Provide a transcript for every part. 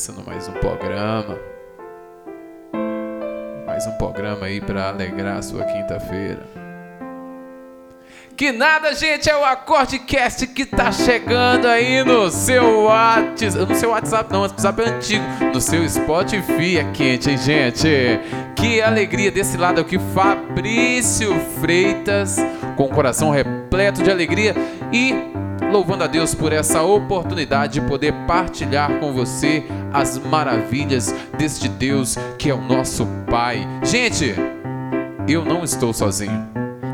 Começando mais um programa. Mais um programa aí para alegrar a sua quinta-feira. Que nada, gente, é o Acordecast que tá chegando aí no seu WhatsApp. No seu WhatsApp não, WhatsApp é antigo. No seu Spotify é quente, hein, gente? Que alegria desse lado aqui, Fabrício Freitas, com o coração repleto de alegria e louvando a Deus por essa oportunidade de poder partilhar com você as maravilhas deste Deus que é o nosso Pai. Gente, eu não estou sozinho.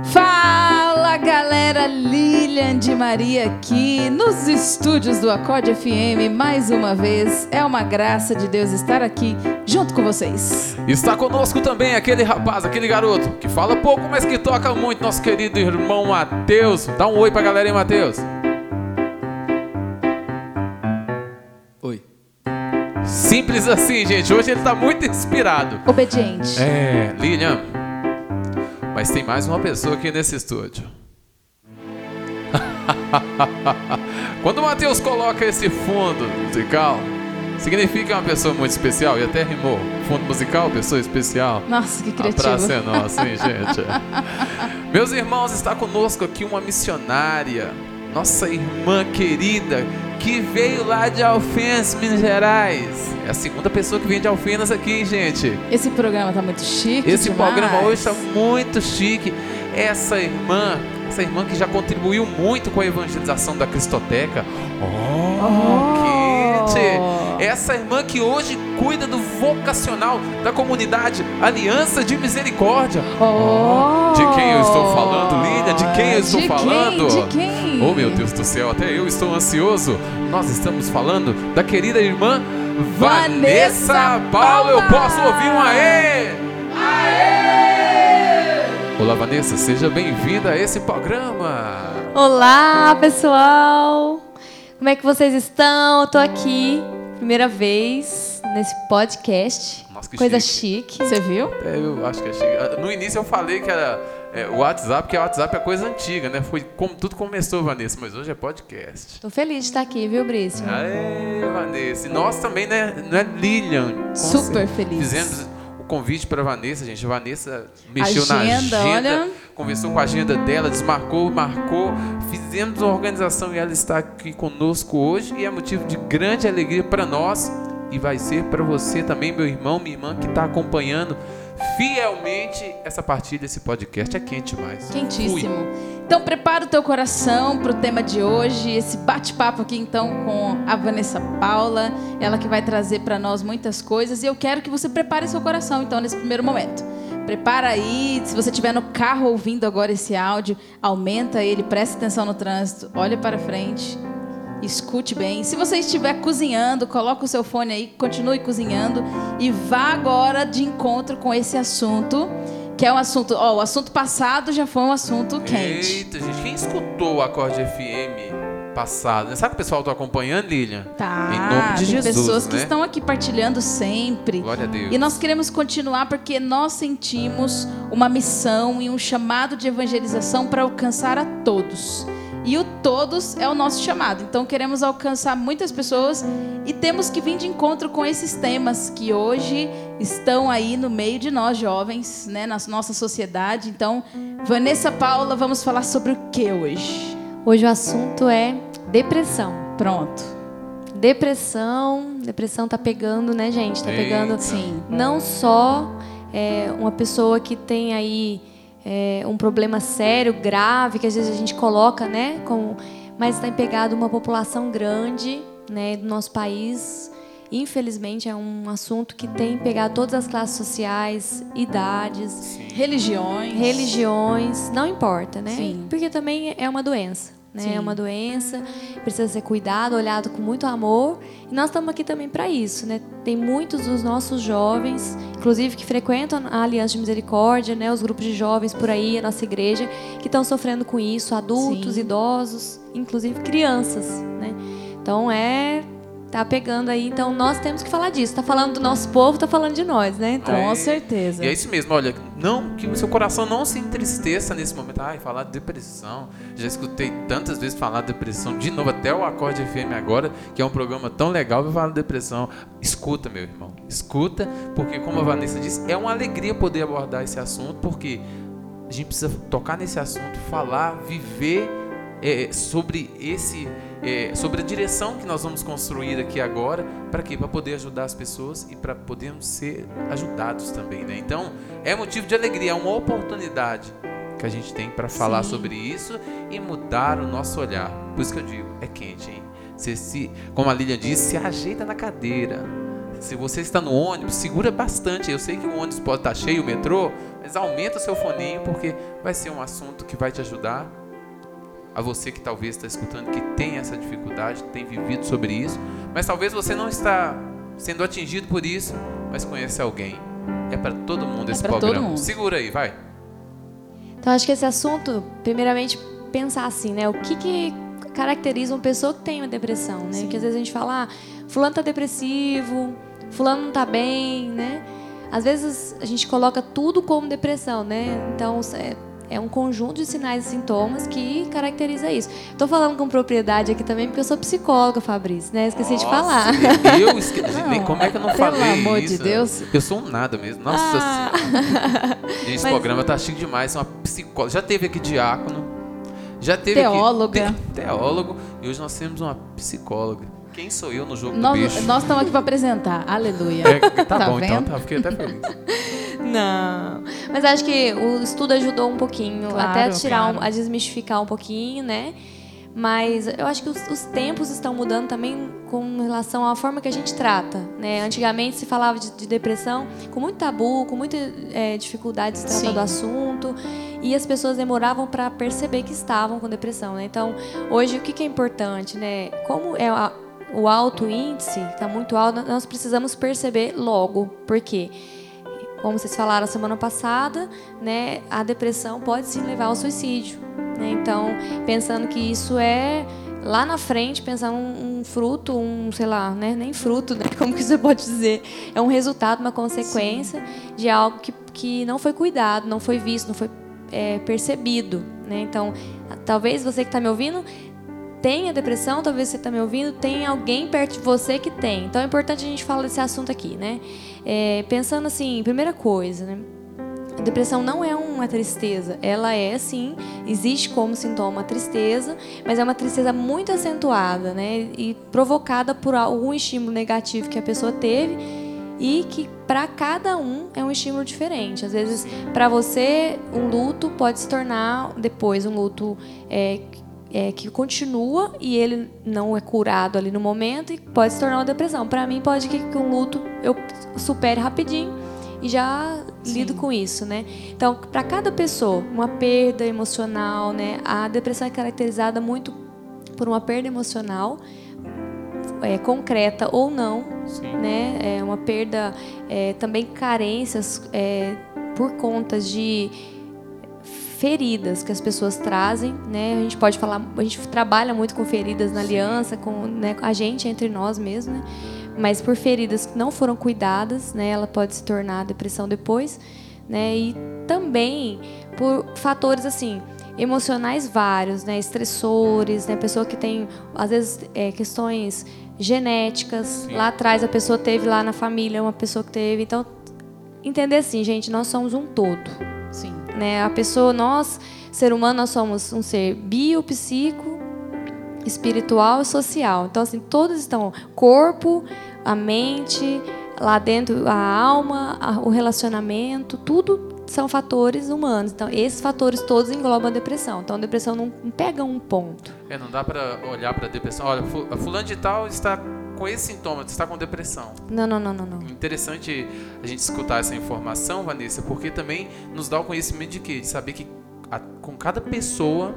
Fala galera, Lilian de Maria aqui nos estúdios do Acorde FM mais uma vez. É uma graça de Deus estar aqui junto com vocês. Está conosco também aquele rapaz, aquele garoto que fala pouco, mas que toca muito, nosso querido irmão Matheus. Dá um oi pra galera aí, Matheus. Simples assim, gente. Hoje ele tá muito inspirado. Obediente. É, Lilian. Mas tem mais uma pessoa aqui nesse estúdio. Quando o Matheus coloca esse fundo musical, significa que é uma pessoa muito especial e até rimou. Fundo musical, pessoa especial. Nossa, que A criativo. praça é nossa, hein, gente? Meus irmãos, está conosco aqui uma missionária, nossa irmã querida, que veio lá de Alfenas, Minas Gerais. É a segunda pessoa que vem de Alfenas aqui, gente. Esse programa tá muito chique. Esse demais. programa hoje está muito chique. Essa irmã, essa irmã que já contribuiu muito com a evangelização da Cristoteca. Oh, quente! Essa irmã que hoje cuida do vocacional da comunidade Aliança de Misericórdia. Oh. De quem eu estou falando, Lília? De quem eu estou De falando? Quem? De quem? Oh, meu Deus do céu, até eu estou ansioso. Nós estamos falando da querida irmã Vanessa, Vanessa Paulo. Eu posso ouvir um aê? Olá, Vanessa, seja bem-vinda a esse programa. Olá, pessoal! Como é que vocês estão? Eu tô aqui, primeira vez nesse podcast. Nossa, que Coisa chique. chique. Você viu? É, eu acho que é chique. No início eu falei que era é, o WhatsApp, porque o WhatsApp é coisa antiga, né? Foi como tudo começou, Vanessa, mas hoje é podcast. Tô feliz de estar aqui, viu, Brício? Aê, Vanessa. E nós também, né? Não é Lilian? Super feliz. Fizemos convite para Vanessa, gente. A Vanessa mexeu na Agenda, agenda, olha. conversou com a agenda dela, desmarcou, marcou. Fizemos uma organização e ela está aqui conosco hoje e é motivo de grande alegria para nós e vai ser para você também, meu irmão, minha irmã, que está acompanhando fielmente essa partilha, esse podcast. É quente demais. Quentíssimo. Então prepara o teu coração para o tema de hoje, esse bate-papo aqui então com a Vanessa Paula, ela que vai trazer para nós muitas coisas e eu quero que você prepare seu coração então nesse primeiro momento. Prepara aí, se você estiver no carro ouvindo agora esse áudio, aumenta ele, preste atenção no trânsito, olhe para frente, escute bem. Se você estiver cozinhando, coloca o seu fone aí, continue cozinhando e vá agora de encontro com esse assunto que é um assunto, ó, o assunto passado já foi um assunto quente. Eita, gente, quem escutou o Acorde FM passado? né? Sabe que o pessoal está acompanhando, Lilian? Tá. Em nome de Jesus, pessoas que né? estão aqui partilhando sempre. Glória a Deus. E nós queremos continuar porque nós sentimos uma missão e um chamado de evangelização para alcançar a todos. E o todos é o nosso chamado. Então queremos alcançar muitas pessoas e temos que vir de encontro com esses temas que hoje estão aí no meio de nós jovens, né, na nossa sociedade. Então, Vanessa Paula, vamos falar sobre o que hoje? Hoje o assunto é depressão. Pronto. Depressão, depressão tá pegando, né, gente? Tá pegando. Sim. não só é, uma pessoa que tem aí é, um problema sério, grave, que às vezes a gente coloca, né, como, mas tem pegado uma população grande, né, do nosso país. Infelizmente é um assunto que tem pegado todas as classes sociais, idades, Religiões. religiões, não importa, né? Sim. Porque também é uma doença, né? Sim. É uma doença, precisa ser cuidado, olhado com muito amor. E nós estamos aqui também para isso, né? Tem muitos dos nossos jovens, inclusive que frequentam a Aliança de Misericórdia, né? Os grupos de jovens por aí, a nossa igreja, que estão sofrendo com isso, adultos, Sim. idosos, inclusive crianças, né? Então é tá pegando aí, então nós temos que falar disso. Tá falando do nosso povo, tá falando de nós, né? Então, Com É. certeza. E é isso mesmo, olha, não que o seu coração não se entristeça nesse momento. Ai, falar de depressão. Já escutei tantas vezes falar de depressão de novo, até o Acorde FM agora, que é um programa tão legal, vai falar de depressão. Escuta, meu irmão, escuta, porque como a Vanessa disse, é uma alegria poder abordar esse assunto, porque a gente precisa tocar nesse assunto, falar, viver é, sobre esse, é, sobre a direção que nós vamos construir aqui agora, para quê? Para poder ajudar as pessoas e para podermos ser ajudados também, né? Então é motivo de alegria, é uma oportunidade que a gente tem para falar Sim. sobre isso e mudar o nosso olhar. Por isso que eu digo, é quente, hein? Você se, como a Lilian disse, se ajeita na cadeira. Se você está no ônibus, segura bastante. Eu sei que o ônibus pode estar cheio, o metrô, mas aumenta o seu foninho porque vai ser um assunto que vai te ajudar. A você que talvez está escutando que tem essa dificuldade, tem vivido sobre isso, mas talvez você não está sendo atingido por isso, mas conhece alguém. É para todo mundo É esse programa. mundo. Segura aí, vai. Então, acho que esse assunto, primeiramente, pensar assim, né? O que, que caracteriza uma pessoa que tem uma depressão, né? Porque às vezes a gente fala, ah, fulano tá depressivo, fulano não tá bem, né? Às vezes a gente coloca tudo como depressão, né? Então, é, é um conjunto de sinais e sintomas que caracteriza isso. Tô falando com propriedade aqui também porque eu sou psicóloga, Fabrício, né? Esqueci de Nossa, falar. Eu esque... Não, Como é que eu não pelo falei amor de isso? Deus. Eu sou um nada mesmo. Nossa Ah. senhora. Gente, esse Mas- programa tá chique demais. Uma psicóloga. Já teve aqui diácono. Já teve Teóloga. aqui te- teólogo. E hoje nós temos uma psicóloga. Quem sou eu no jogo do Nós, bicho? nós estamos aqui para apresentar. Aleluia. É, tá, Tá bom, então vendo? tá. Fiquei até feliz. Não. Mas acho que o estudo ajudou um pouquinho, Claro, até a tirar, um- claro. a desmistificar um pouquinho, né? Mas eu acho que os, os tempos estão mudando também com relação à forma que a gente trata, né? Antigamente se falava de, de depressão com muito tabu, com muita eh, dificuldade de se tratar Sim. do assunto e as pessoas demoravam para perceber que estavam com depressão, né? Então hoje o que, que é importante, né? Como é a- o alto índice está muito alto, nós precisamos perceber logo, por quê? como vocês falaram semana passada, né, a depressão pode sim levar ao suicídio. né? Então, pensando que isso é lá na frente, pensar um, um fruto, um, sei lá, né, nem fruto, né, como que você pode dizer, é um resultado, uma consequência de algo que, que não foi cuidado, não foi visto, não foi é, percebido. Né? Então, talvez você que está me ouvindo tenha depressão, talvez você está me ouvindo, tem alguém perto de você que tem. Então é importante a gente falar desse assunto aqui, né? É, pensando assim, primeira coisa, né? A depressão não é uma tristeza, ela é sim, existe como sintoma a tristeza, mas é uma tristeza muito acentuada, né? E provocada por algum estímulo negativo que a pessoa teve e que para cada um é um estímulo diferente. Às vezes, para você, um luto pode se tornar depois um luto é, é, que continua e ele não é curado ali no momento e pode se tornar uma depressão. Para mim, pode que, um luto eu supere rapidinho e já lido com isso, né? Então, para cada pessoa, uma perda emocional, né? A depressão é caracterizada muito por uma perda emocional, é, concreta ou não, Sim. né? É uma perda, é, também carências é, por conta de feridas que as pessoas trazem, né? A gente pode falar, a gente trabalha muito com feridas na aliança, com né, a gente entre nós mesmo, né? Mas por feridas que não foram cuidadas, né? Ela pode se tornar depressão depois, né? E também por fatores assim emocionais vários, né? Estressores, né? Pessoa que tem às vezes é, questões genéticas. Lá atrás a pessoa teve lá na família uma pessoa que teve, então entender assim, gente, nós somos um todo Sim. Né? A pessoa, nós, ser humano, nós somos um ser bio, psico, espiritual e social. Então, assim, todos estão corpo, a mente, lá dentro a alma, a- o relacionamento, tudo são fatores humanos. Então, esses fatores todos englobam a depressão. Então, a depressão não pega um ponto. É, não dá pra olhar pra depressão. Olha, fu- a fulano de tal está com esse sintoma, está com depressão. Não, não, não, não, não. Interessante a gente escutar essa informação, Vanessa, porque também nos dá o conhecimento de quê? De saber que a- com cada pessoa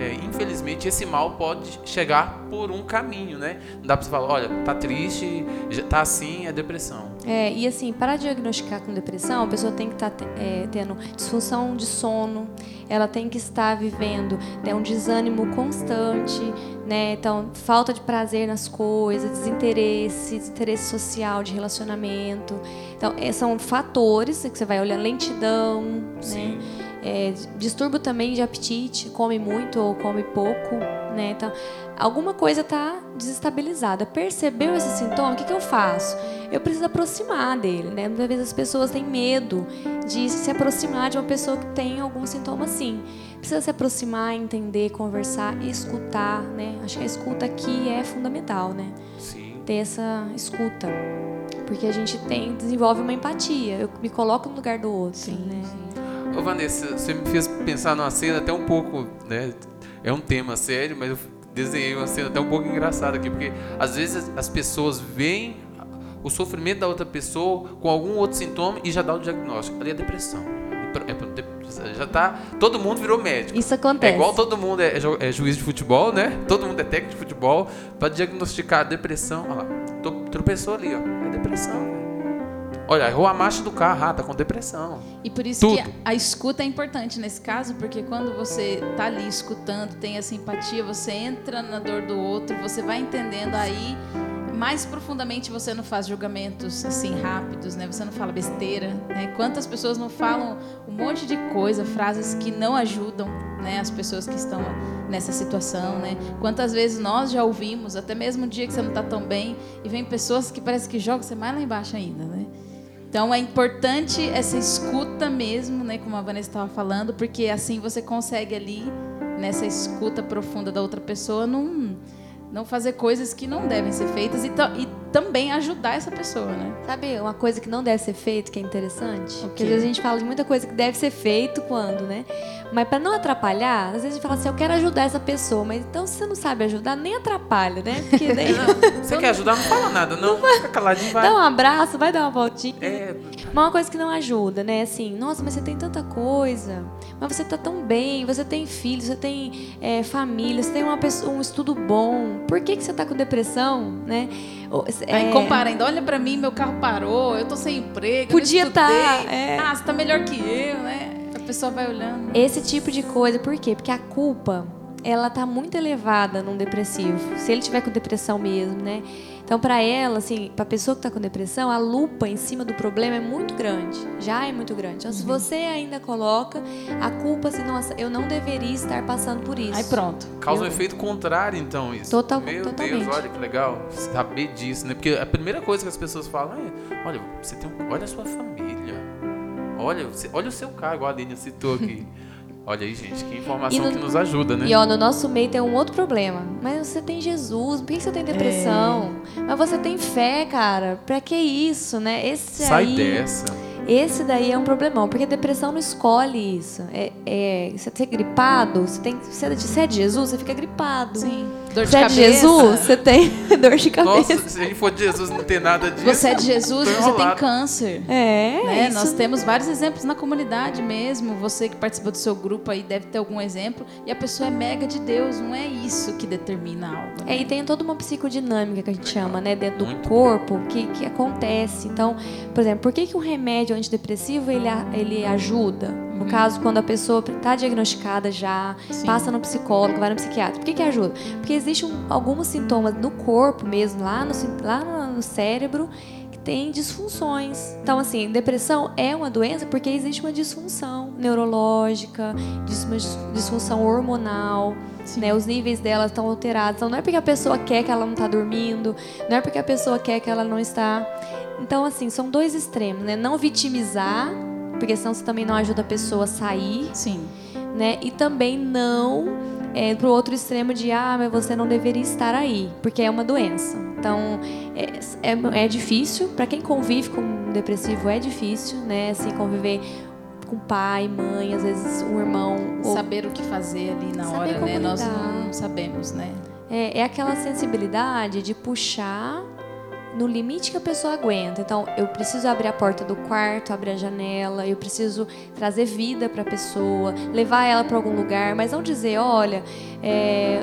é, infelizmente, esse mal pode chegar por um caminho, né? Não dá pra você falar, olha, tá triste, tá assim, é depressão. É, e assim, para diagnosticar com depressão, a pessoa tem que estar é, tendo disfunção de sono, ela tem que estar vivendo né, um desânimo constante, né? Então, falta de prazer nas coisas, desinteresse, desinteresse social, de relacionamento. Então, é, são fatores que você vai olhar, lentidão, Sim. né? É, distúrbio também de apetite, come muito ou come pouco, né? Então, alguma coisa está desestabilizada. Percebeu esse sintoma? O que, que eu faço? Eu preciso aproximar dele, né? Muitas vezes as pessoas têm medo de se aproximar de uma pessoa que tem algum sintoma assim. Precisa se aproximar, entender, conversar e escutar, né? Acho que a escuta aqui é fundamental, né? Sim. Ter essa escuta. Porque a gente tem, desenvolve uma empatia. Eu me coloco no lugar do outro, né? Ô Vanessa, você me fez pensar numa cena até um pouco, né? É um tema sério, mas eu desenhei uma cena até um pouco engraçada aqui, porque às vezes as pessoas veem o sofrimento da outra pessoa com algum outro sintoma e já dá o diagnóstico. Ali é depressão. É Já tá. Todo mundo virou médico. Isso É acontece. igual todo mundo é, ju- é juiz de futebol, né? Todo mundo é técnico de futebol para diagnosticar a depressão. Olha lá, tropeçou ali, ó. É depressão. velho. Olha, errou a marcha do carro, ah, tá com depressão. E por isso Tudo. que a escuta é importante nesse caso, porque quando você tá ali escutando, tem essa empatia, você entra na dor do outro, você vai entendendo aí mais profundamente você não faz julgamentos assim rápidos, né? Você não fala besteira, né? Quantas pessoas não falam um monte de coisa, frases que não ajudam, né, as pessoas que estão nessa situação, né? Quantas vezes nós já ouvimos, até mesmo um dia que você não tá tão bem, e vem pessoas que parece que jogam você mais lá embaixo ainda, né? Então é importante essa escuta mesmo, né, como a Vanessa estava falando, porque assim você consegue ali nessa escuta profunda da outra pessoa não não fazer coisas que não devem ser feitas. E, e também ajudar essa pessoa, né? Sabe uma coisa que não deve ser feito, que é interessante? O Porque às vezes a gente fala de muita coisa que deve ser feito quando, né? Mas para não atrapalhar, às vezes a gente fala assim, eu quero ajudar essa pessoa, mas então se você não sabe ajudar, nem atrapalha, né? Porque daí Você quer ajudar? Não fala nada, não. Fica caladinho, vai. dá um abraço, vai dar uma voltinha. É, Mas uma coisa que não ajuda, né? Assim, nossa, mas você tem tanta coisa, mas você tá tão bem, você tem filhos, você tem é, família, você tem uma pessoa, um estudo bom. Por que, que você tá com depressão, né? Aí é, compara ainda, olha pra mim, meu carro parou, eu tô sem emprego, Podia estudei. tá, é. Ah, você tá melhor que eu, né? A pessoa vai olhando. Esse tipo de coisa, por quê? Porque a culpa, ela tá muito elevada num depressivo. Se ele tiver com depressão mesmo, né? Então, para ela, assim, para pessoa que tá com depressão, a lupa em cima do problema é muito grande. Já é muito grande. Então, se você ainda coloca a culpa assim, nossa, eu não deveria estar passando por isso. Aí pronto. causa um Eu- efeito contrário, então, isso. Total- Meu totalmente. Deus, olha que legal saber disso, né? Porque a primeira coisa que as pessoas falam é: olha, você tem um, olha a sua família. Olha, você- olha o seu carro, igual a Aline citou aqui. olha aí, gente, que informação no- que nos ajuda, né? E ó, no nosso meio tem um outro problema. Mas você tem Jesus, por que você tem depressão? Mas você tem fé, cara. Pra que isso, né? Esse Sai aí, dessa. Esse daí é um problemão, porque depressão não escolhe isso. É, é, você ser gripado, você tem, você é de, você é de Jesus, você fica gripado. Sim. Dor de Você é de cabeça. Jesus, você tem dor de cabeça. Nossa, se a gente for de Jesus não tem nada disso. Você é de Jesus, você tem câncer. É, né? isso Nós temos vários exemplos na comunidade mesmo. Você que participou do seu grupo aí deve ter algum exemplo. E a pessoa é mega de Deus, não é isso que determina algo. né? É, e tem toda uma psicodinâmica que a gente chama, né, dentro do Muito corpo, que, que acontece. Então, por exemplo, por que, que um remédio antidepressivo ele, ele ajuda? No caso, quando a pessoa está diagnosticada já, Sim. passa no psicólogo, vai no psiquiatra. Por que, que ajuda? Porque existem um, alguns sintomas no corpo mesmo, lá no, lá no, no cérebro, que tem disfunções. Então, assim, depressão é uma doença porque existe uma disfunção neurológica, uma dis- disfunção hormonal, né? Os níveis dela estão alterados. Então, não é porque a pessoa quer que ela não está dormindo, não é porque a pessoa quer que ela não está. Então, assim, são dois extremos, né? Não vitimizar, porque senão você também não ajuda a pessoa a sair, Sim. né? E também não é, pro outro extremo de ah, mas você não deveria estar aí, porque é uma doença. Então é, é, é difícil para quem convive com um depressivo é difícil, né? Assim conviver com pai, mãe, às vezes um irmão. ou- Saber o que fazer ali na Saber hora, né? Nós lidar. não sabemos, né? é, é aquela sensibilidade de puxar no limite que a pessoa aguenta. Então, eu preciso abrir a porta do quarto, abrir a janela, eu preciso trazer vida para a pessoa, levar ela para algum lugar, mas não dizer, olha, é,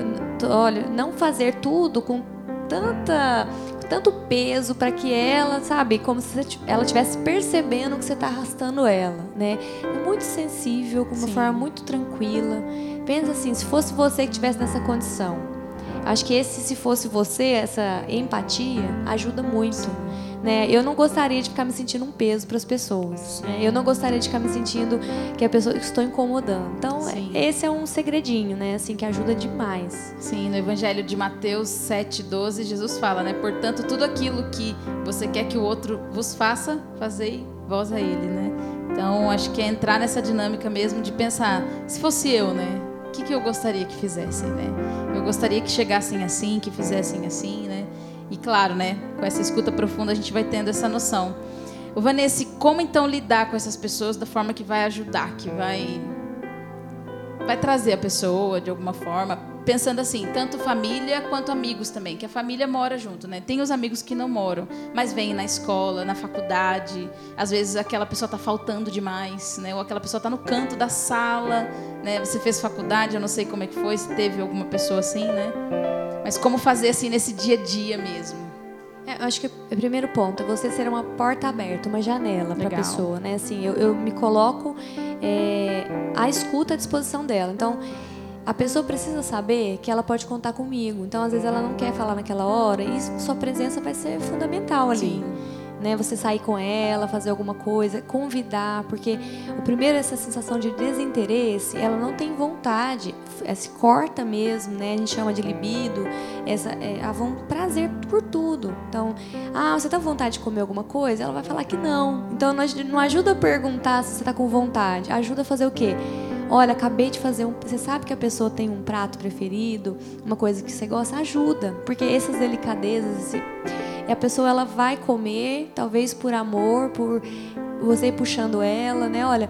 olha, não fazer tudo com tanta tanto peso para que ela, sabe, como se ela estivesse percebendo que você está arrastando ela, né? É muito sensível, com uma Sim. forma muito tranquila. Pensa assim, se fosse você que estivesse nessa condição, acho que esse, se fosse você, essa empatia ajuda muito. Né? Eu não gostaria de ficar me sentindo um peso para as pessoas. Né? Eu não gostaria de ficar me sentindo que a pessoa estou incomodando. Então, Sim. esse é um segredinho, né? Assim, que ajuda demais. Sim, no Evangelho de Mateus 7,12, Jesus fala, né? Portanto, tudo aquilo que você quer que o outro vos faça, fazei vós a ele, né? Então, acho que é entrar nessa dinâmica mesmo de pensar, se fosse eu, né? Que, que eu gostaria que fizessem, né? Eu gostaria que chegassem assim, que fizessem assim, né? E claro, né, com essa escuta profunda a gente vai tendo essa noção. O Vanessa, como então lidar com essas pessoas da forma que vai ajudar, que vai vai trazer a pessoa de alguma forma, pensando assim, tanto família quanto amigos também, que a família mora junto, né? Tem os amigos que não moram, mas vêm na escola, na faculdade, às vezes aquela pessoa está faltando demais, né? Ou aquela pessoa está no canto da sala, né? Você fez faculdade, eu não sei como é que foi, se teve alguma pessoa assim, né? Mas como fazer assim nesse dia a dia mesmo? É, eu acho que o primeiro ponto é você ser uma porta aberta, uma janela para a pessoa, né? Assim, eu, eu me coloco é, à escuta à disposição dela. Então, a pessoa precisa saber que ela pode contar comigo. Então, às vezes ela não quer falar naquela hora e sua presença vai ser fundamental ali. Sim né? Você sair com ela, fazer alguma coisa, convidar, porque o primeiro essa sensação de desinteresse, ela não tem vontade, é, se corta mesmo, né? A gente chama de libido, essa é, a prazer por tudo. Então, ah, você tá com vontade de comer alguma coisa? Ela vai falar que não. Então não ajuda a perguntar se você tá com vontade, ajuda a fazer o quê? Olha, acabei de fazer um. Você sabe que a pessoa tem um prato preferido, uma coisa que você gosta, ajuda. Porque essas delicadezas, esse, e a pessoa ela vai comer, talvez por amor, por você puxando ela, né? Olha,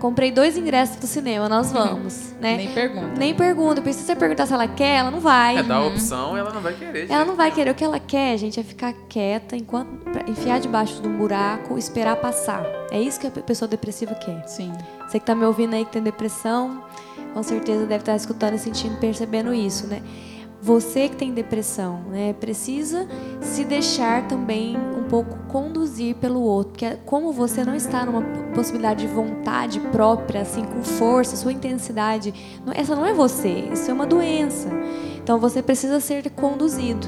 comprei dois ingressos do cinema, nós vamos, né? Nem pergunta. Nem pergunta. Porque se você perguntar se ela quer, ela não vai. É dar a opção, ela não vai querer. Ela não vai querer. O que ela quer, gente, é ficar quieta, enquanto enfiar debaixo de um buraco, esperar passar. É isso que a pessoa depressiva quer. Sim. Você que tá me ouvindo aí que tem depressão, com certeza deve estar escutando e sentindo, percebendo isso, né? você que tem depressão, né, precisa se deixar também um pouco conduzir pelo outro, porque como você não está numa possibilidade de vontade própria, assim, com força, sua intensidade, essa não é você, isso é uma doença. Então você precisa ser conduzido.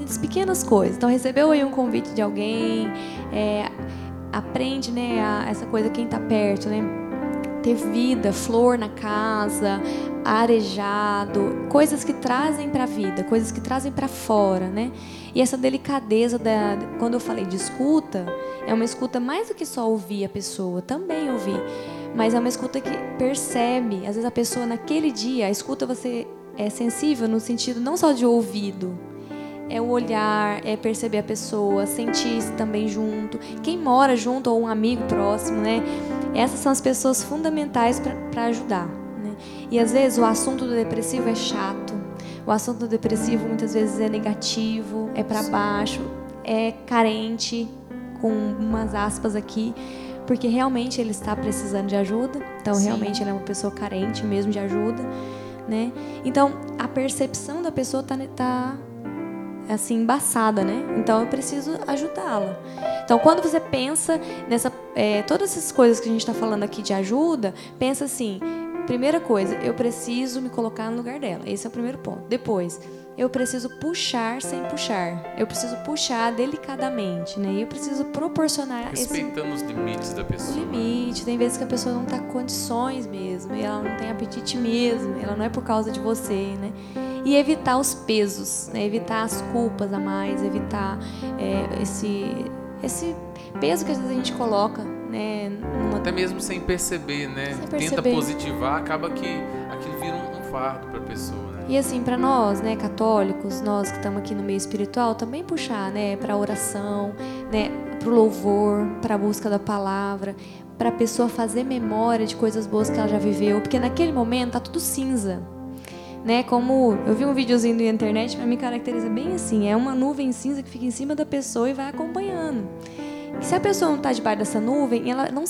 Das pequenas coisas. Então recebeu aí um convite de alguém, é, aprende, né, a, essa coisa quem está perto, né? Ter vida, flor na casa, arejado, coisas que trazem para a vida, coisas que trazem para fora, né? E essa delicadeza da, quando eu falei de escuta, é uma escuta mais do que só ouvir a pessoa, também ouvir, mas é uma escuta que percebe, às vezes a pessoa naquele dia, a escuta você é sensível no sentido não só de ouvido, é o olhar, é perceber a pessoa, sentir também junto. Quem mora junto ou um amigo próximo, né? Essas são as pessoas fundamentais para ajudar. Né? E às vezes o assunto do depressivo é chato. O assunto do depressivo muitas vezes é negativo, é para baixo, é carente, com umas aspas aqui, porque realmente ele está precisando de ajuda. Então Sim. realmente ele é uma pessoa carente mesmo de ajuda, né? Então a percepção da pessoa está tá assim embaçada, né? Então eu preciso ajudá-la. Então quando você pensa nessa, é, todas essas coisas que a gente está falando aqui de ajuda, pensa assim: primeira coisa, eu preciso me colocar no lugar dela. Esse é o primeiro ponto. Depois, eu preciso puxar sem puxar. Eu preciso puxar delicadamente, né? E eu preciso proporcionar respeitando esse... os limites da pessoa. O limite. Tem vezes que a pessoa não está com condições mesmo, e ela não tem apetite mesmo. Ela não é por causa de você, né? E evitar os pesos, né? evitar as culpas a mais, evitar é, esse, esse peso que às vezes a gente coloca. Né, numa... Até mesmo sem perceber, né? Sem perceber. Tenta positivar, acaba que aquilo vira um, fardo para a pessoa. Né? E assim, para nós, né, católicos, nós que estamos aqui no meio espiritual, também puxar, né, para oração, né, para o louvor, para a busca da palavra, para a pessoa fazer memória de coisas boas que ela já viveu, porque naquele momento tá tudo cinza. Né? Como eu vi um videozinho na internet, para me caracteriza bem assim, é uma nuvem cinza que fica em cima da pessoa e vai acompanhando. E se a pessoa não está debaixo dessa nuvem, ela não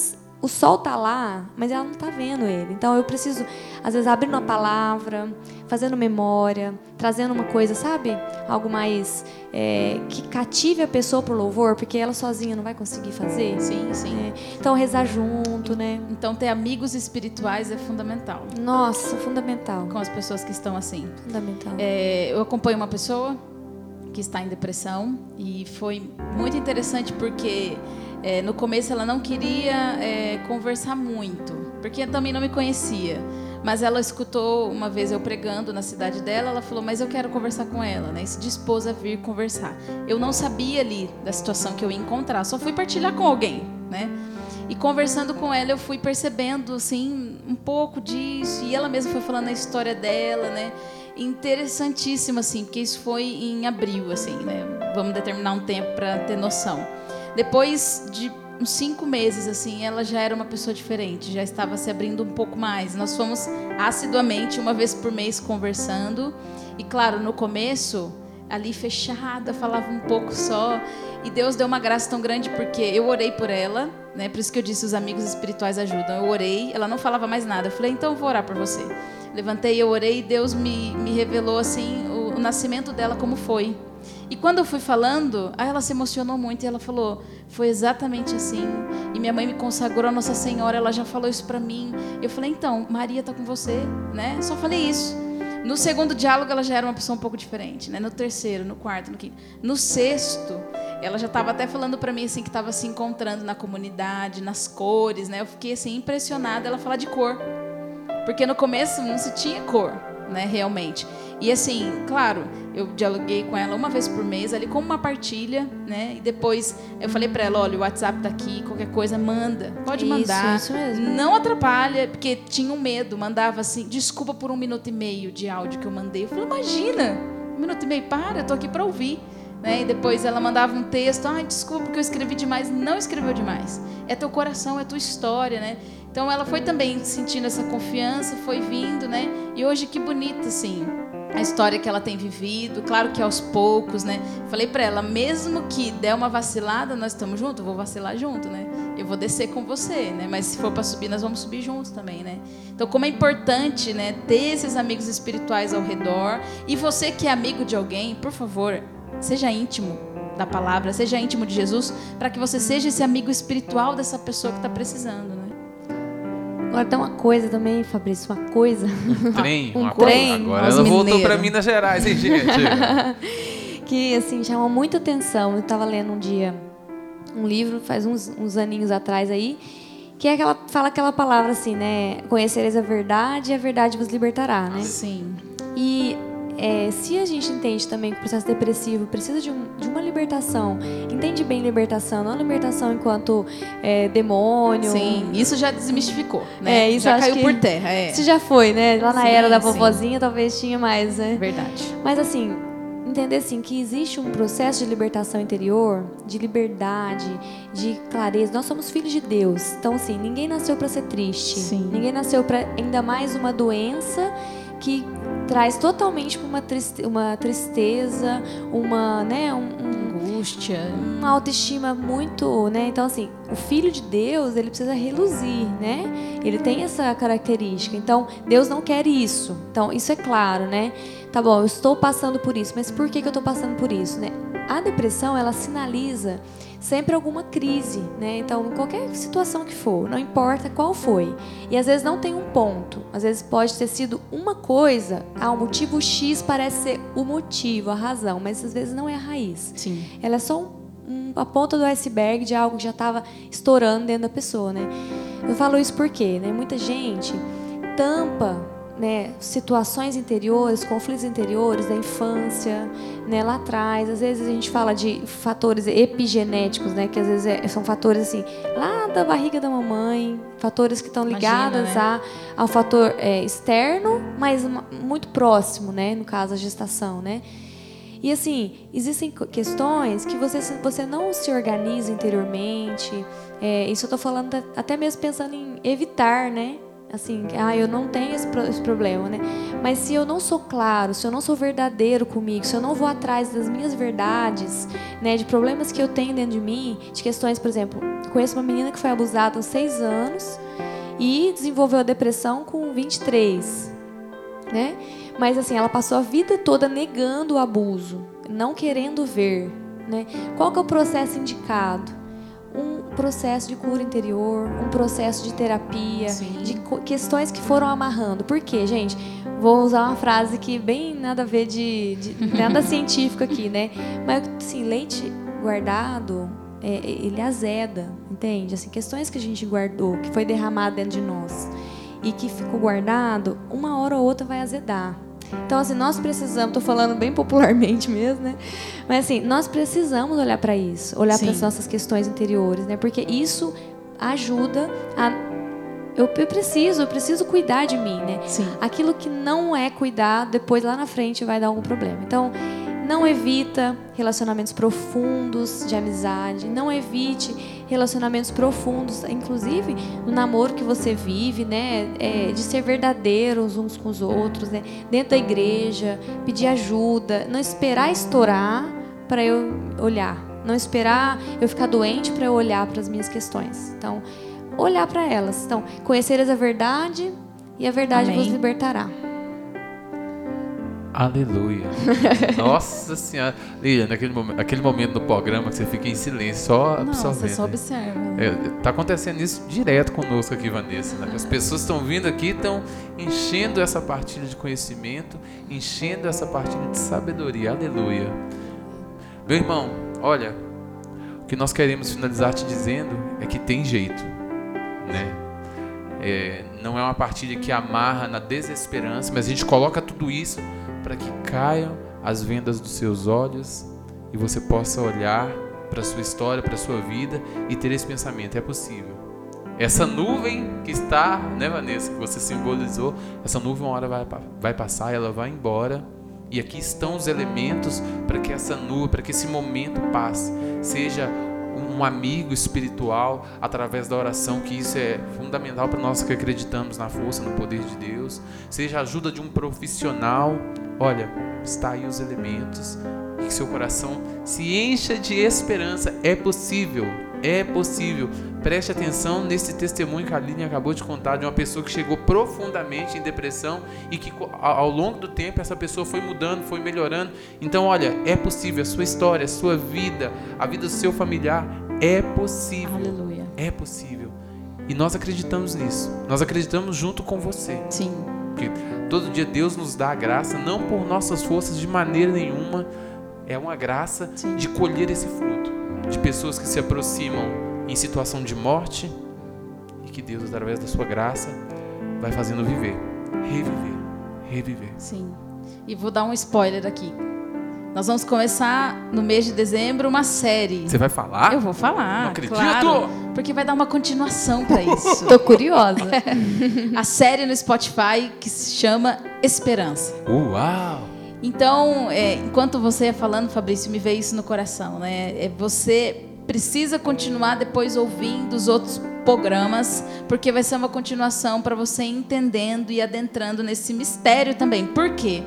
o sol tá lá, mas ela não está vendo ele. Então eu preciso, às vezes, abrir uma palavra, fazendo memória, trazendo uma coisa, sabe? Algo mais é, que cative a pessoa pro louvor, porque ela sozinha não vai conseguir fazer. Sim, sim. É, então rezar junto, né? Então ter amigos espirituais é fundamental. Nossa, fundamental. Com as pessoas que estão assim. Fundamental. É, eu acompanho uma pessoa que está em depressão e foi muito interessante porque é, no começo ela não queria é, conversar muito, porque também não me conhecia. Mas ela escutou uma vez eu pregando na cidade dela, ela falou: Mas eu quero conversar com ela, né? E se dispôs a vir conversar. Eu não sabia ali da situação que eu ia encontrar, só fui partilhar com alguém, né? E conversando com ela, eu fui percebendo, assim, um pouco disso. E ela mesma foi falando a história dela, né? Interessantíssimo, assim, porque isso foi em abril, assim, né? Vamos determinar um tempo para ter noção. Depois de uns cinco meses, assim, ela já era uma pessoa diferente, já estava se abrindo um pouco mais. Nós fomos assiduamente, uma vez por mês, conversando. E claro, no começo, ali fechada, falava um pouco só. E Deus deu uma graça tão grande porque eu orei por ela, né? Por isso que eu disse os amigos espirituais ajudam. Eu orei, ela não falava mais nada. Eu falei, então eu vou orar por você. Levantei, eu orei e Deus me, me revelou assim o, o nascimento dela como foi. E quando eu fui falando, aí ela se emocionou muito e ela falou: "Foi exatamente assim. E minha mãe me consagrou a Nossa Senhora, ela já falou isso para mim". Eu falei: "Então, Maria tá com você", né? Só falei isso. No segundo diálogo ela já era uma pessoa um pouco diferente, né? No terceiro, no quarto, no quinto, no sexto, ela já estava até falando para mim assim que estava se encontrando na comunidade, nas cores, né? Eu fiquei assim impressionada ela falar de cor. Porque no começo não se tinha cor, né, realmente. E assim, claro, eu dialoguei com ela uma vez por mês, ali como uma partilha, né? E depois eu falei para ela, olha, o WhatsApp tá aqui, qualquer coisa manda, pode Isso, mandar. isso mesmo. Não atrapalha, porque tinha um medo, mandava assim, desculpa por um minuto e meio de áudio que eu mandei. Eu falei, imagina, um minuto e meio, para, eu tô aqui para ouvir. Né? E depois ela mandava um texto, ai, desculpa que eu escrevi demais. Não escreveu demais. É teu coração, é tua história, né? Então ela foi também sentindo essa confiança, foi vindo, né? E hoje que bonito, assim, a história que ela tem vivido. Claro que aos poucos, né? Falei para ela, mesmo que der uma vacilada, nós estamos juntos, vou vacilar junto, né? Eu vou descer com você, né? Mas se for para subir, nós vamos subir juntos também, né? Então, como é importante, né, ter esses amigos espirituais ao redor. E você que é amigo de alguém, por favor, seja íntimo da palavra, seja íntimo de Jesus, para que você seja esse amigo espiritual dessa pessoa que está precisando, né? Agora tem uma coisa também, Fabrício, uma coisa. Trem, Um uma trem, coisa. Agora ela voltou mineiros. para Minas Gerais, hein, gente? que assim chama muita atenção. Eu estava lendo um dia um livro faz uns, uns aninhos atrás aí que é aquela fala aquela palavra assim, né? Conhecereis a verdade e a verdade vos libertará, né? Sim. E é, se a gente entende também que o processo depressivo precisa de, um- de uma libertação, entende bem libertação, não libertação enquanto é, demônio. Sim, isso já desmistificou, né? É, isso já caiu por terra, é. Isso já foi, né? Lá na Sim, era da vovozinha talvez tinha mais, né? Verdade. Mas assim, entender assim que existe um processo de libertação interior, de liberdade, de clareza. Nós somos filhos de Deus. Então assim, ninguém nasceu para ser triste. Sim. Ninguém nasceu para ainda mais uma doença que traz totalmente uma, triste, uma tristeza, uma, né, um, um- Angústia. uma autoestima muito, né? Então assim, o filho de Deus, ele precisa reluzir, né? Ele tem essa característica. Então, Deus não quer isso. Então, isso é claro, né? Tá bom, eu estou passando por isso, mas por que, que eu estou passando por isso, né? A depressão, ela sinaliza sempre alguma crise, né? Então, qualquer situação que for, não importa qual foi. E às vezes não tem um ponto. Às vezes pode ter sido uma coisa, ah, o motivo X parece ser o motivo, a razão, mas às vezes não é a raiz. Sim. Ela é só um- um- a ponta do iceberg de algo que já estava estourando dentro da pessoa, né? Eu falo isso porque, né? Muita gente tampa, né? Situações interiores, conflitos interiores da infância, né? Lá atrás, às vezes a gente fala de fatores epigenéticos, né? Que às vezes é- são fatores assim lá da barriga da mamãe, fatores que estão Imagina, ligados né? a, ao fator é, externo, mas muito próximo, né? No caso a gestação, né? E assim, existem questões que você, você não se organiza interiormente. É, isso eu tô falando até mesmo pensando em evitar, né? Assim, ah, eu não tenho esse, problema, né? Mas se eu não sou claro, se eu não sou verdadeiro comigo, se eu não vou atrás das minhas verdades, né, de problemas que eu tenho dentro de mim, de questões, por exemplo, conheço uma menina que foi abusada aos seis anos e desenvolveu a depressão com 23, né? Mas assim, ela passou a vida toda negando o abuso, não querendo ver, né? Qual que é o processo indicado? Um processo de cura interior, um processo de terapia, Sim. de questões que foram amarrando. Por quê, gente? Vou usar uma frase que bem nada a ver de, de nada científico aqui, né? Mas assim, leite guardado, é, ele azeda, entende? Assim, questões que a gente guardou, que foi derramado dentro de nós e que ficou guardado, uma hora ou outra vai azedar. Então, assim, nós precisamos, estou falando bem popularmente mesmo, né? Mas, assim, nós precisamos olhar para isso, olhar para as nossas questões interiores, né? Porque isso ajuda a. Eu, eu preciso, eu preciso cuidar de mim, né? Sim. Aquilo que não é cuidado, depois lá na frente vai dar algum problema. Então, não evita relacionamentos profundos de amizade, não evite relacionamentos profundos, inclusive no namoro que você vive, né, é, de ser verdadeiros uns com os outros, né, dentro da igreja, pedir ajuda, não esperar estourar para eu olhar, não esperar eu ficar doente para eu olhar para as minhas questões. Então, olhar para elas. Então, conheceres a verdade e a verdade Amém. vos libertará. Aleluia. Nossa Senhora. Lilian, naquele momento, aquele momento no programa que você fica em silêncio, só absorvendo. Você só observa. É, tá acontecendo isso direto conosco aqui, Vanessa. Né? As pessoas estão vindo aqui, estão enchendo essa partilha de conhecimento, enchendo essa partilha de sabedoria. Aleluia. Meu irmão, olha, o que nós queremos finalizar te dizendo é que tem jeito, né? É, não é uma partilha que amarra na desesperança, mas a gente coloca tudo isso para que caiam as vendas dos seus olhos e você possa olhar para a sua história, para a sua vida e ter esse pensamento: é possível. Essa nuvem que está, né, Vanessa, que você simbolizou, essa nuvem uma hora vai, vai passar, ela vai embora. E aqui estão os elementos para que essa nuvem, para que esse momento passe. Seja um amigo espiritual através da oração, que isso é fundamental para nós que acreditamos na força, no poder de Deus. Seja a ajuda de um profissional. Olha, está aí os elementos. Que seu coração se encha de esperança. É possível, é possível. Preste atenção nesse testemunho que a Aline acabou de contar de uma pessoa que chegou profundamente em depressão e que ao longo do tempo essa pessoa foi mudando, foi melhorando. Então, olha, é possível. A sua história, a sua vida, a vida do seu familiar é possível. Aleluia. É possível. E nós acreditamos nisso. Nós acreditamos junto com você. Sim. Porque todo dia Deus nos dá a graça, não por nossas forças de maneira nenhuma. É uma graça Sim. de colher esse fruto. De pessoas que se aproximam em situação de morte e que Deus, através da sua graça, vai fazendo viver, reviver, reviver. Sim. E vou dar um spoiler aqui. Nós vamos começar no mês de dezembro uma série. Você vai falar? Eu vou falar. Não acredito. Claro, porque vai dar uma continuação para isso. Tô curiosa. a série no Spotify que se chama Esperança. Uau! Então, é, enquanto você ia falando, Fabrício, me veio isso no coração, né? É você precisa continuar depois ouvindo os outros programas, porque vai ser uma continuação para você entendendo e adentrando nesse mistério também. Por quê?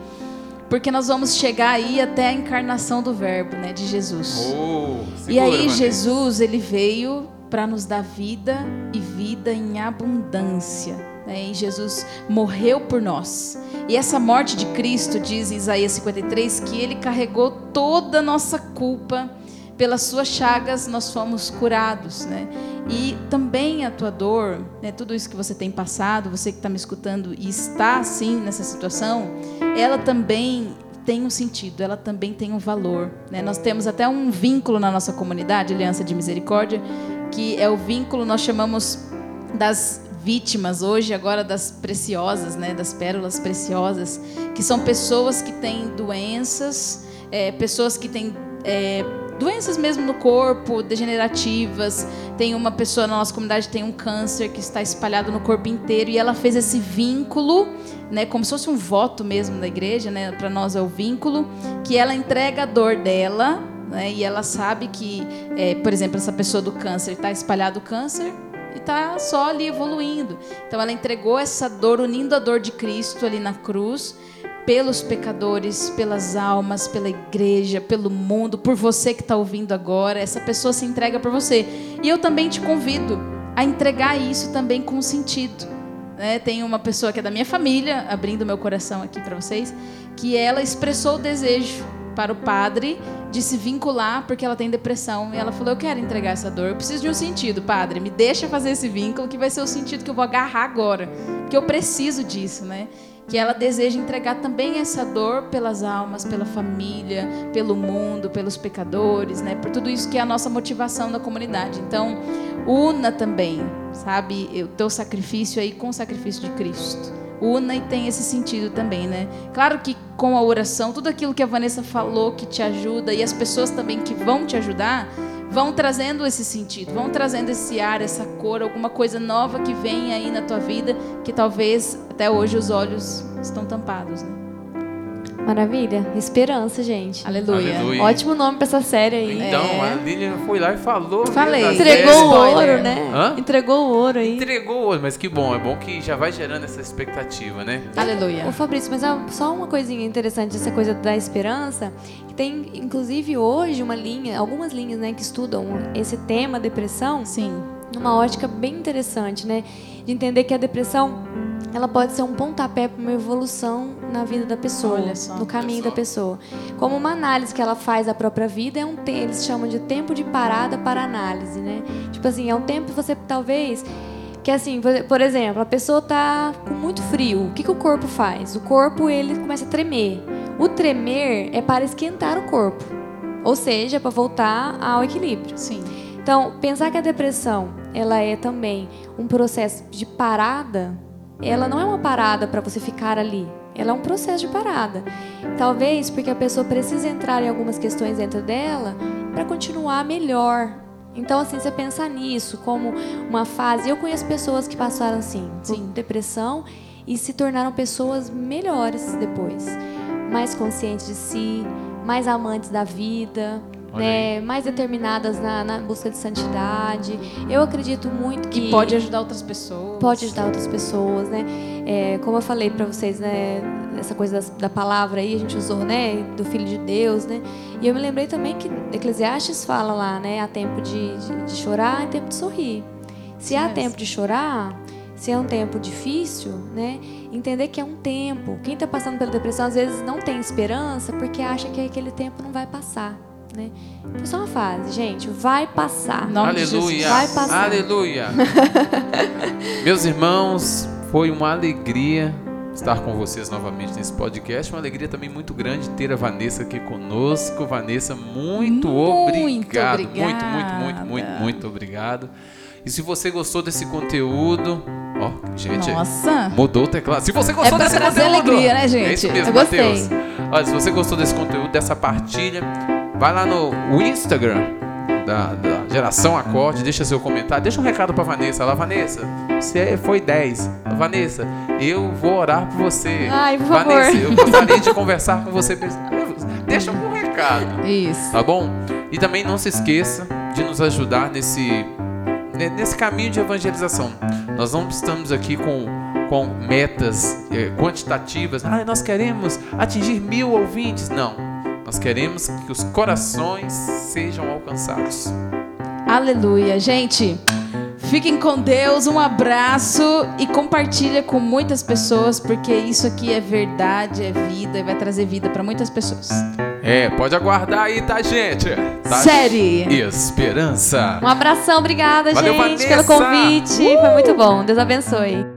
Porque nós vamos chegar aí até a encarnação do Verbo, né, de Jesus. Oh, segura, e aí Jesus ele veio para nos dar vida e vida em abundância. Né? E Jesus morreu por nós. E essa morte de Cristo diz Isaías 53 que ele carregou toda a nossa culpa pelas suas chagas nós fomos curados, né? E também a tua dor, né, tudo isso que você tem passado, você que está me escutando e está assim nessa situação, ela também tem um sentido, ela também tem um valor. Né? Nós temos até um vínculo na nossa comunidade, Aliança de Misericórdia, que é o vínculo nós chamamos das vítimas hoje agora das preciosas, né, das pérolas preciosas, que são pessoas que têm doenças, é, pessoas que têm é, doenças mesmo no corpo, degenerativas. Tem uma pessoa na nossa comunidade tem um câncer que está espalhado no corpo inteiro e ela fez esse vínculo, né, como se fosse um voto mesmo da igreja, né, para nós é o vínculo, que ela entrega a dor dela, né, e ela sabe que, é, por exemplo, essa pessoa do câncer está espalhado o câncer e tá só ali evoluindo. Então ela entregou essa dor, unindo a dor de Cristo ali na cruz, pelos pecadores, pelas almas, pela igreja, pelo mundo, por você que está ouvindo agora. Essa pessoa se entrega por você. E eu também te convido a entregar isso também com sentido. Né? Tem uma pessoa que é da minha família, abrindo meu coração aqui para vocês, que ela expressou o desejo para o padre de se vincular porque ela tem depressão. E ela falou: Eu quero entregar essa dor, eu preciso de um sentido, padre. Me deixa fazer esse vínculo, que vai ser o sentido que eu vou agarrar agora. Porque eu preciso disso, né? Que ela deseja entregar também essa dor pelas almas, pela família, pelo mundo, pelos pecadores, né? Por tudo isso que é a nossa motivação da comunidade. Então, una também, sabe, o teu sacrifício aí com o sacrifício de Cristo una e tem esse sentido também, né? Claro que com a oração, tudo aquilo que a Vanessa falou que te ajuda e as pessoas também que vão te ajudar, vão trazendo esse sentido, vão trazendo esse ar, essa cor, alguma coisa nova que vem aí na tua vida que talvez até hoje os olhos estão tampados, né? Maravilha. Esperança, gente. Aleluia. Aleluia. Ótimo nome pra essa série aí. Então, É. a Lilian foi lá e falou. Falei. Entregou o ouro, né? Hã? Entregou o ouro aí. Entregou o ouro, mas que bom, é bom que já vai gerando essa expectativa, né? Aleluia. Ô Fabrício, mas só uma coisinha interessante, essa coisa da esperança, que tem inclusive hoje uma linha, algumas linhas, né, que estudam esse tema depressão, Sim. Numa ótica bem interessante, né, de entender que a depressão ela pode ser um pontapé para uma evolução na vida da pessoa, no caminho da pessoa. Como uma análise que ela faz da própria vida é um eles chamam de tempo de parada para análise, né? Tipo assim, é um tempo que você talvez que assim, por- por exemplo, a pessoa tá com muito frio. O que, que o corpo faz? O corpo ele começa a tremer. O tremer é para esquentar o corpo, ou seja, para voltar ao equilíbrio. Sim. Então, pensar que a depressão ela é também um processo de parada, ela não é uma parada para você ficar ali. Ela é um processo de parada. Talvez porque a pessoa precisa entrar em algumas questões dentro dela para continuar melhor. Então, assim, você pensar nisso como uma fase. Eu conheço pessoas que passaram assim, Sim. depressão e se tornaram pessoas melhores depois, mais conscientes de si, mais amantes da vida, né, mais determinadas na, na busca de santidade. Eu acredito muito que Que pode ajudar outras pessoas. pode ajudar outras pessoas, né? É, como eu falei para vocês, né, essa coisa das- da, palavra aí a gente usou, né, do Filho de Deus, né? E eu me lembrei também que Eclesiastes fala lá, né, há tempo de, de, de chorar, há tempo de sorrir. Se há tempo de chorar, se é um tempo difícil, né? Entender que é um tempo. Quem está passando pela depressão às vezes não tem esperança porque acha que aquele tempo não vai passar, né? É só uma fase, gente, vai passar. Nome Aleluia. Jesus. Vai passar. Aleluia. Meus irmãos, foi uma alegria estar com vocês novamente nesse podcast. Uma alegria também muito grande ter a Vanessa aqui conosco. Vanessa, muito, Muito obrigado. Muito, muito, muito, obrigada. muito, muito obrigado. E se você gostou desse conteúdo, ó, gente, Nossa. mudou o teclado. Se você É gostou pra desse trazer conteúdo, alegria, né, gente? É isso mesmo, Eu gostei. Matheus. Olha, se você gostou desse conteúdo, dessa partilha, vai lá no Instagram da, da Geração Acorde, deixa seu comentário, deixa um recado pra Vanessa. Lá, Vanessa, você foi 10. Vanessa, eu vou orar por você. Ai, por Vanessa, favor. eu gostaria de conversar com você. Deixa um recado Isso. tá bom? E também não se esqueça de nos ajudar nesse, ne- nesse caminho de evangelização. Nós não estamos aqui com, com metas eh, quantitativas. Ah, nós queremos atingir mil ouvintes. Não. Nós queremos que os corações sejam alcançados. Aleluia. Gente, fiquem com Deus, um abraço e compartilha com muitas pessoas, porque isso aqui é verdade, é vida e vai trazer vida para muitas pessoas. É, pode aguardar aí, tá, gente? Tá? Série. Esperança. Um abração, obrigada, Valeu, gente, Vanessa. pelo convite. Foi muito bom. Deus abençoe.